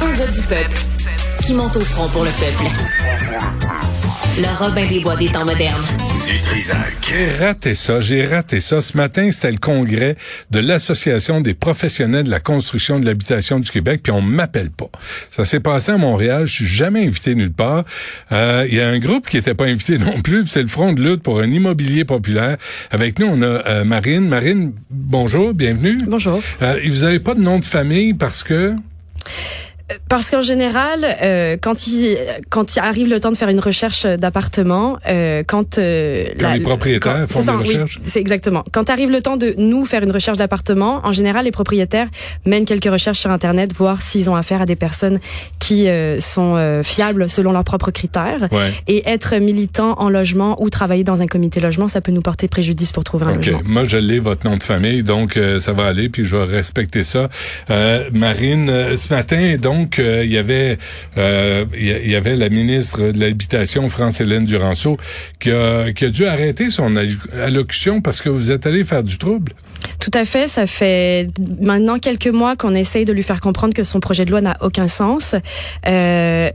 Un gars du peuple qui monte au front pour le peuple. Le Robin des Bois des temps modernes. Du Trisac. J'ai raté ça, j'ai raté ça. Ce matin, c'était le congrès de l'Association des professionnels de la construction de l'habitation du Québec, puis on m'appelle pas. Ça s'est passé à Montréal, je suis jamais invité nulle part. Euh, Il y a un groupe qui était pas invité non plus, c'est le Front de lutte pour un immobilier populaire. Avec nous, on a euh, Marine. Marine, bonjour, bienvenue. Bonjour. Euh, vous avez pas de nom de famille parce que... Parce qu'en général, euh, quand il quand il arrive le temps de faire une recherche d'appartement, euh, quand, euh, Quand les propriétaires font c'est ça, des oui, recherches? c'est exactement. Quand arrive le temps de nous faire une recherche d'appartement, en général, les propriétaires mènent quelques recherches sur Internet, voir s'ils ont affaire à des personnes qui euh, sont euh, fiables selon leurs propres critères. Ouais. Et être militant en logement ou travailler dans un comité logement, ça peut nous porter préjudice pour trouver un OK. logement. Moi, je l'ai, votre nom de famille, donc euh, ça va aller, puis je vais respecter ça. Euh, Marine, ce matin, donc, il y avait euh, il y avait la ministre de l'Habitation, France-Hélène Duranceau, qui a, qui a dû arrêter son allo- allocution parce que vous êtes allé faire du trouble. Tout à fait. Ça fait maintenant quelques mois qu'on essaye de lui faire comprendre que son projet de loi n'a aucun sens. Euh,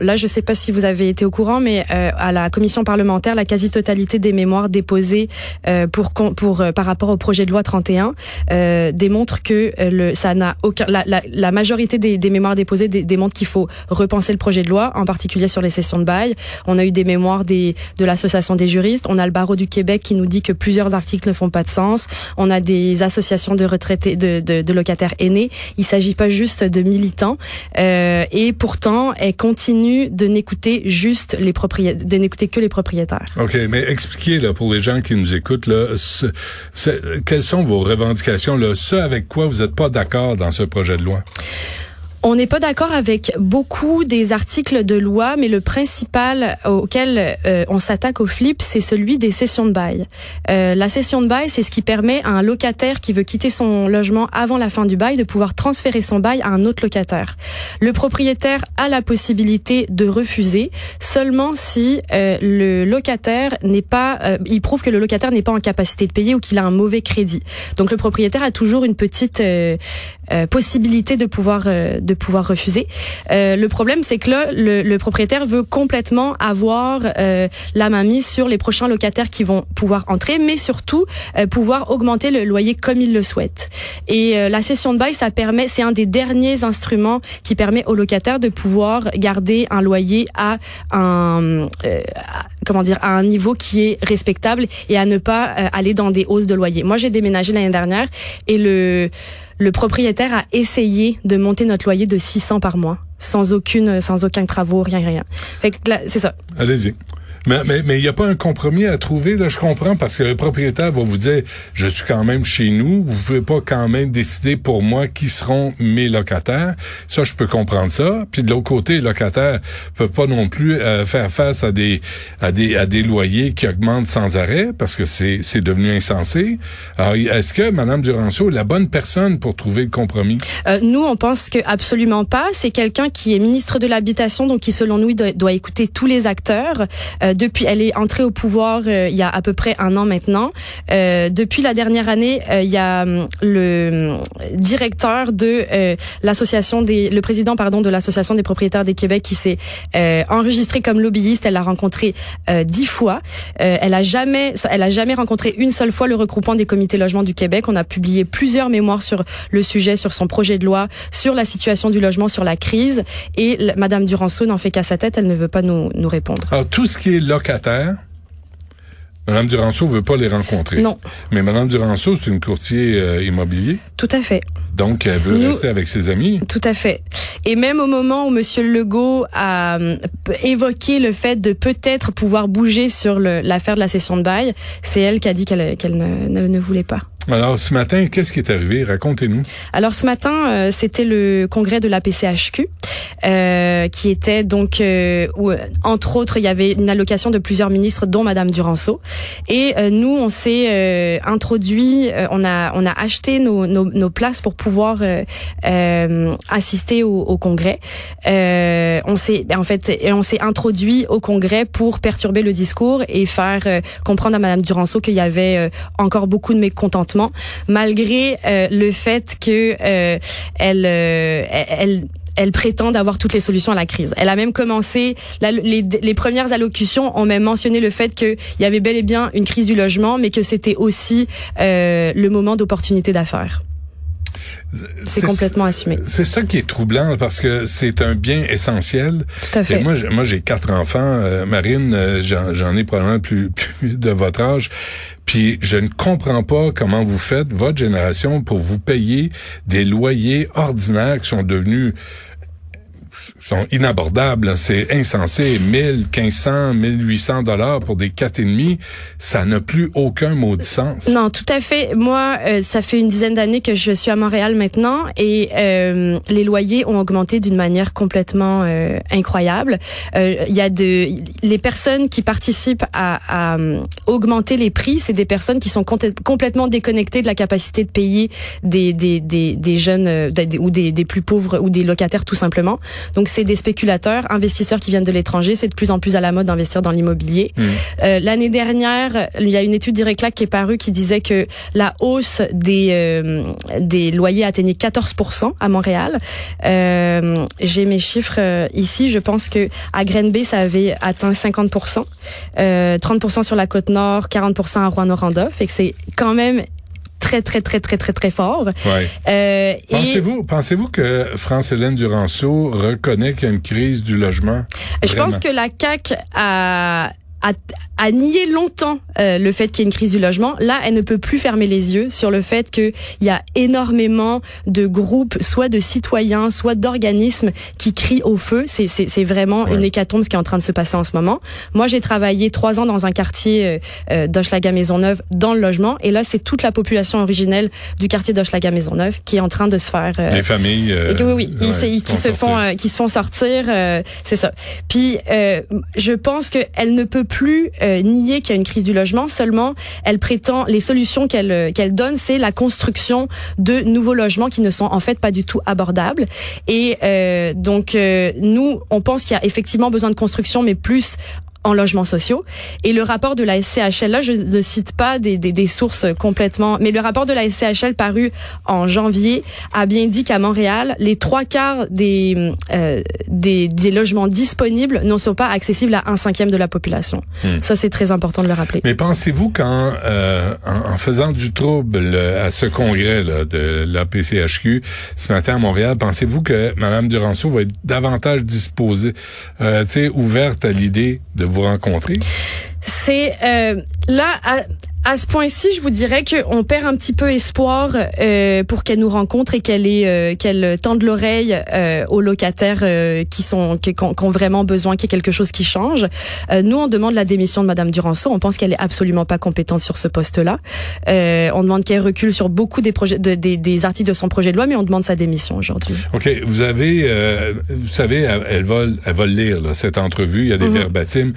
là, je ne sais pas si vous avez été au courant, mais euh, à la commission parlementaire, la quasi-totalité des mémoires déposées par rapport au projet de loi 31 euh, démontre que ça n'a. La, majorité des mémoires déposées dé, démontrent qu'il faut repenser le projet de loi, en particulier sur les sessions de bail. On a eu des mémoires des, de l'association des juristes. On a le barreau du Québec qui nous dit que plusieurs articles ne font pas de sens. On a des associations de retraités, de, de, locataires aînés. Il s'agit pas juste de militants. Euh, et pourtant, elle continue de n'écouter juste les propriétaires, de n'écouter que les propriétaires. OK, mais expliquez là, pour les gens qui nous écoutent, là, quelles sont vos revendications, là, ce avec quoi vous n'êtes pas d'accord dans ce projet de loi? On n'est pas d'accord avec beaucoup des articles de loi, mais le principal auquel euh, on s'attaque au flip, c'est celui des sessions de bail. Euh, la session de bail, c'est ce qui permet à un locataire qui veut quitter son logement avant la fin du bail de pouvoir transférer son bail à un autre locataire. Le propriétaire a la possibilité de refuser seulement si euh, le locataire n'est pas, euh, il prouve que le locataire n'est pas en capacité de payer ou qu'il a un mauvais crédit. Donc le propriétaire a toujours une petite euh, euh, possibilité de pouvoir euh, de pouvoir refuser. Euh, le problème, c'est que là, le, le propriétaire veut complètement avoir euh, la main mise sur les prochains locataires qui vont pouvoir entrer, mais surtout euh, pouvoir augmenter le loyer comme il le souhaite. Et euh, la cession de bail, ça permet, c'est un des derniers instruments qui permet aux locataires de pouvoir garder un loyer à un euh, comment dire à un niveau qui est respectable et à ne pas euh, aller dans des hausses de loyer. Moi, j'ai déménagé l'année dernière et le le propriétaire a essayé de monter notre loyer de 600 par mois, sans aucune, sans aucun travaux, rien, rien. Fait que c'est ça. Allez-y. Mais mais mais il y a pas un compromis à trouver là, je comprends parce que le propriétaire va vous dire je suis quand même chez nous, vous pouvez pas quand même décider pour moi qui seront mes locataires. Ça je peux comprendre ça. Puis de l'autre côté, les locataires peuvent pas non plus euh, faire face à des à des à des loyers qui augmentent sans arrêt parce que c'est c'est devenu insensé. Alors est-ce que madame Duranceau est la bonne personne pour trouver le compromis? Euh, nous, on pense que absolument pas. C'est quelqu'un qui est ministre de l'habitation, donc qui, selon nous, doit, doit écouter tous les acteurs. Euh, depuis, elle est entrée au pouvoir euh, il y a à peu près un an maintenant. Euh, depuis la dernière année, euh, il y a hum, le hum, directeur de euh, l'association des, le président pardon de l'association des propriétaires des Québec qui s'est euh, enregistré comme lobbyiste. Elle l'a rencontré euh, dix fois. Euh, elle a jamais, elle a jamais rencontré une seule fois le regroupement des comités logement du Québec. On a publié plusieurs mémoires sur le sujet, sur son projet de loi, sur la situation du logement, sur la crise. Et Madame Duranceau n'en fait qu'à sa tête. Elle ne veut pas nous, nous répondre. Tout ce qui est locataire Madame Duranceau veut pas les rencontrer. Non, Mais Madame Duranceau, c'est une courtier euh, immobilier. tout à fait. Donc, elle veut Nous- rester avec ses amis. Tout à fait. Et même au moment où Monsieur Legault a euh, évoqué le fait de peut-être pouvoir bouger sur l'affaire de la session de bail, c'est elle qui a dit qu'elle qu'elle ne, ne, ne voulait pas. Alors, ce matin, qu'est-ce qui est arrivé? Racontez-nous. Alors ce matin, euh, c'était le congrès de la PCHQ, euh, qui était donc, euh, où, euh, entre autres, il y avait une allocation de plusieurs ministres, dont Madame Duranceau. Et euh, nous, on s'est euh, introduit, on a on a acheté nos, nos, nos places pour pouvoir assister au, au congrès. On s'est en fait, on s'est introduit au congrès pour perturber le discours et faire comprendre à Madame Duranceau qu'il y avait encore beaucoup de mécontentement, malgré euh, le fait que euh, elle, euh, elle elle prétend avoir toutes les solutions à la crise. Elle a même commencé, les, les, premières allocutions ont même mentionné le fait qu'il y avait bel et bien une crise du logement, mais que c'était aussi euh, le moment d'opportunité d'affaires. C'est complètement assumé. C'est ça qui est troublant parce que c'est un bien essentiel. Tout à fait. moi, moi, j'ai quatre enfants. Euh, Marine, euh, j'en ai probablement plus, plus de votre âge. Puis je ne comprends pas comment vous faites, votre génération, pour vous payer des loyers ordinaires qui sont devenus inabordables. C'est insensé. 1000, 1500, 1800 dollars pour des quatre et demi, ça n'a plus aucun maudit sens. Non, tout à fait. Moi, euh, ça fait une dizaine d'années que je suis à Montréal maintenant et euh, les loyers ont augmenté d'une manière complètement euh, incroyable. Il y a de les personnes qui participent à, à augmenter les prix, c'est des personnes qui sont complètement déconnectées de la capacité de payer des des des, des jeunes ou des, des plus pauvres ou des locataires tout simplement. Donc c'est des spéculateurs, investisseurs qui viennent de l'étranger. C'est de plus en plus à la mode d'investir dans l'immobilier. Mmh. Euh, L'année dernière, il y a une étude d'Ireclac qui est parue qui disait que la hausse des euh, des loyers atteignait 14% à Montréal. Euh, J'ai mes chiffres euh, ici. Je pense que à Grenby, ça avait atteint 50% 30% euh, sur la côte nord, 40% à Rouen-Noranda. Fait que c'est quand même très, très, très, très, très, très fort. Euh, pensez-vous, pensez-vous que France-Hélène Duranceau reconnaît qu'il y a une crise du logement? Je pense que la CAQ a a, a nié longtemps euh, le fait qu'il y ait une crise du logement. Là, elle ne peut plus fermer les yeux sur le fait qu'il y a énormément de groupes, soit de citoyens, soit d'organismes qui crient au feu. C'est vraiment une hécatombe ce qui est en train de se passer en ce moment. Moi, j'ai travaillé trois ans dans un quartier euh, euh d'Hochelaga Maisonneuve dans le logement, et là, c'est toute la population originelle du quartier d'Hochelaga Maisonneuve qui est en train de se faire. Euh, Les familles. Euh, oui, oui, ils, qui se font, qui se font sortir. c'est ça. Puis, je pense qu'elle ne peut plus euh, nier qu'il y a une crise du logement, seulement elle prétend les solutions qu'elle euh, qu'elle donne, c'est la construction de nouveaux logements qui ne sont en fait pas du tout abordables. Et euh, donc nous, on pense qu'il y a effectivement besoin de construction, mais plus en logements sociaux. Et le rapport de la SCHL, là, je ne cite pas des, des, des, sources complètement, mais le rapport de la SCHL paru en janvier a bien dit qu'à Montréal, les trois quarts des, euh, des, des, logements disponibles ne sont pas accessibles à un cinquième de la population. Hmm. Ça, c'est très important de le rappeler. Mais pensez-vous qu'en euh, en, faisant du trouble à ce congrès là, de la PCHQ ce matin à Montréal, pensez-vous que Mme Duranceau va être davantage disposée, euh, ouverte à l'idée de vous rencontrer? C'est euh, là, à, à ce point-ci, je vous dirais qu'on perd un petit peu espoir euh, pour qu'elle nous rencontre et qu'elle euh, qu'elle tende l'oreille euh, aux locataires euh, qui sont qui, qui, ont vraiment besoin qu'il y ait quelque chose qui change. Euh, nous, on demande la démission de Madame Duranceau. On pense qu'elle est absolument pas compétente sur ce poste-là. on demande qu'elle recule sur beaucoup des projets, de, des, des, articles de son projet de loi, mais on demande sa démission aujourd'hui. Ok, vous avez, vous savez, elle va, elle va lire là, cette entrevue. Il y a des mm verbatims.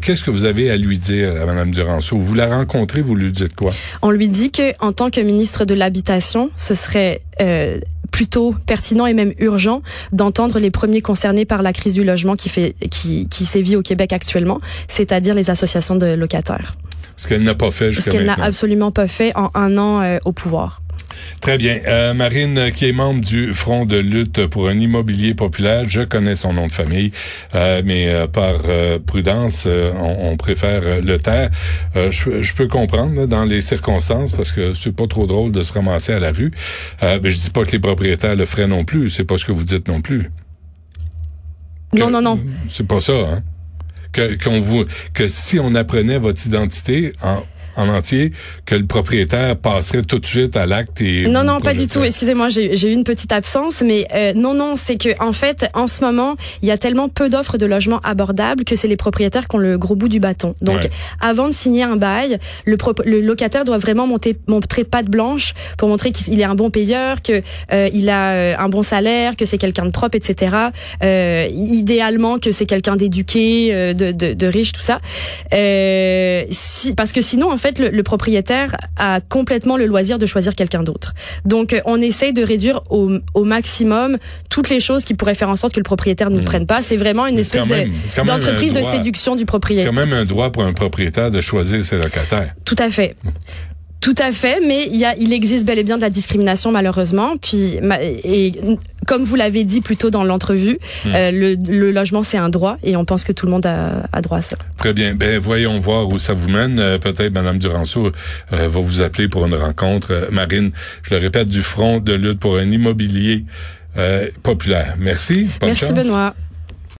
Qu'est-ce que vous avez à lui dire à Madame Duranceau? Vous la rencontrez vous lui dites quoi? On lui dit que en tant que ministre de l'Habitation, ce serait euh, plutôt pertinent et même urgent d'entendre les premiers concernés par la crise du logement qui fait qui, qui sévit au Québec actuellement, c'est-à-dire les associations de locataires. Ce qu'elle n'a pas fait jusqu'à Ce qu'elle n'a absolument pas fait en un an euh, au pouvoir. Très bien. Euh, Marine, qui est membre du Front de lutte pour un immobilier populaire, je connais son nom de famille, euh, mais euh, par prudence, on, préfère le taire. Je, peux comprendre dans les circonstances parce que c'est pas trop drôle de se ramasser à la rue. mais je dis pas que les propriétaires le feraient non plus. C'est pas ce que vous dites non plus. non, non, non. C'est pas ça. Hein? Que, qu'on vous, que si on apprenait votre identité en en entier que le propriétaire passerait tout de suite à l'acte et non non pas du tout. excusez-moi j'ai eu une petite absence mais euh, non non c'est que en fait en ce moment il y a tellement peu d'offres de logements abordables que c'est les propriétaires qui ont le gros bout du bâton. Donc avant de signer un bail le, le locataire doit vraiment monter montrer patte blanche pour montrer qu'il est un bon payeur que euh, il a euh, un bon salaire que c'est quelqu'un de propre etc euh, idéalement que c'est quelqu'un d'éduqué de, de, de, riche tout ça. Si, parce que sinon en fait fait, le, propriétaire a complètement le loisir de choisir quelqu'un d'autre. Donc, euh, on essaye de réduire au, au, maximum toutes les choses qui pourraient faire en sorte que le propriétaire ne le hmm. prenne pas. C'est vraiment une espèce d'entreprise de, séduction du propriétaire. C'est quand même un droit pour un propriétaire de choisir ses locataires. Tout à fait. Tout à fait, mais il, y a, il existe bel et bien de la discrimination malheureusement. Puis et comme vous l'avez dit plus tôt dans l'entrevue, hmm. euh, le, le, logement c'est un droit et on pense que tout le monde a, a, droit à ça. Très bien. Ben voyons voir où ça vous mène. Euh, peut-être Madame Duranceau euh, va vous appeler pour une rencontre. Marine, je le répète, du front de lutte pour un immobilier populaire. Merci. Bonne Merci Benoît.